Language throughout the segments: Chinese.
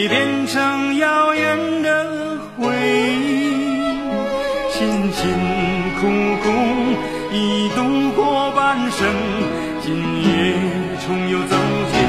已变成遥远的回忆辛辛苦苦已度过半生今夜重又走进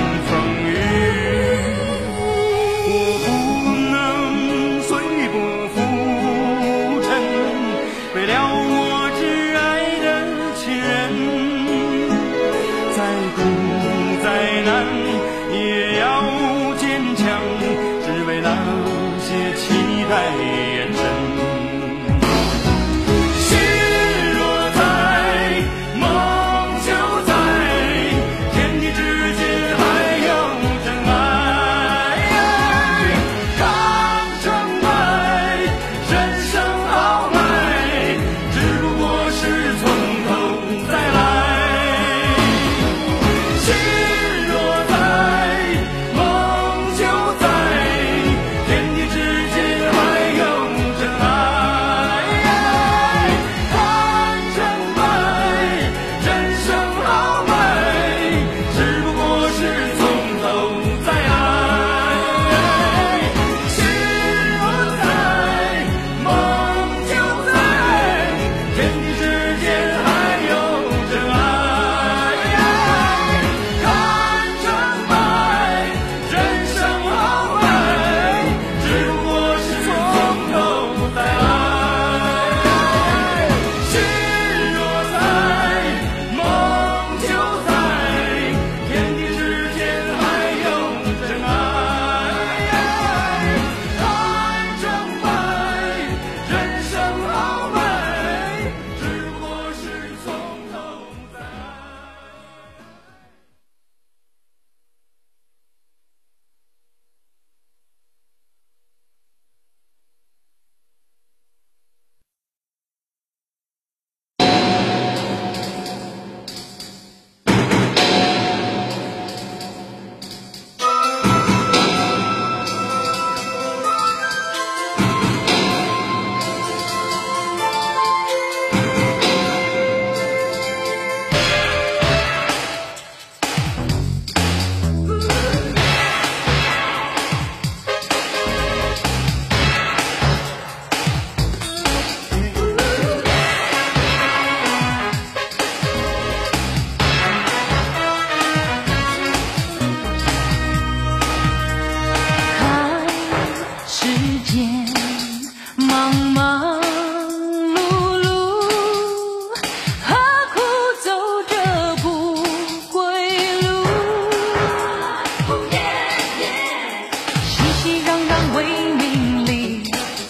熙熙攘攘为名利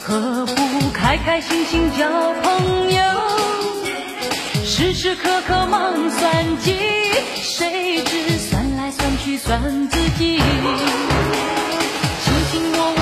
何不开开心心交朋友？时时刻刻忙算计谁知算来算去算自己？卿卿我我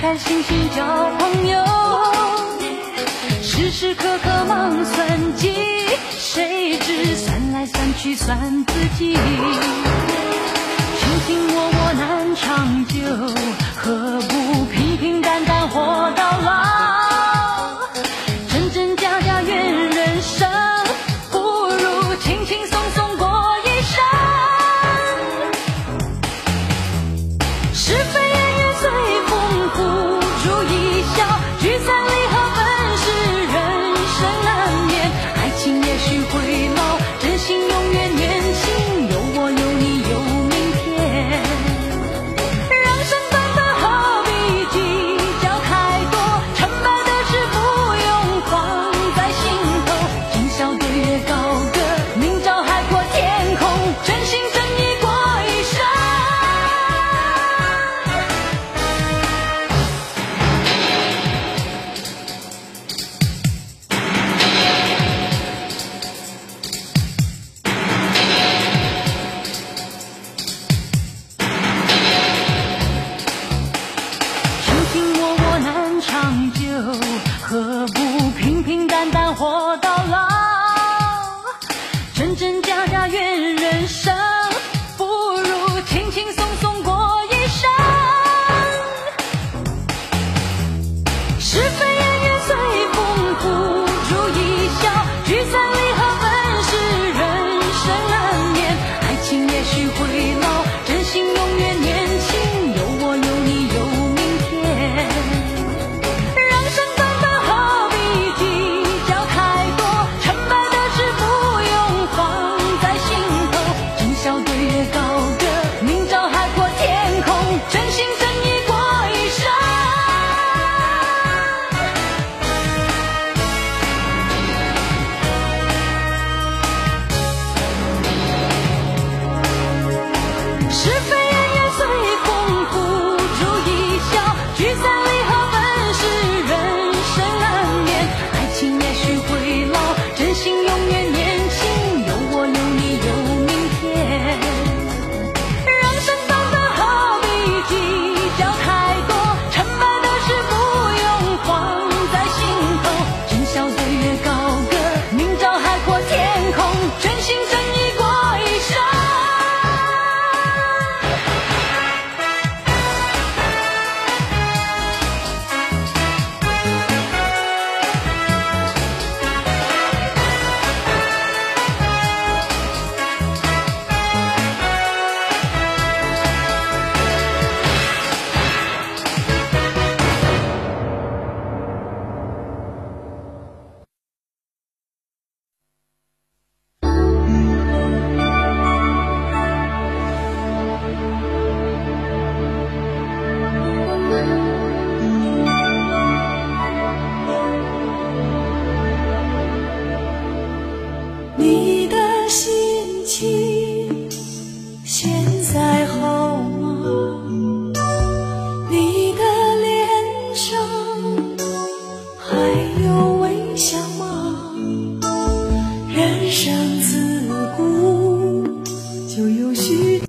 开心心交朋友。时时刻刻忙算计谁知算来算去算自己。卿卿我我难长久何不平平淡淡活到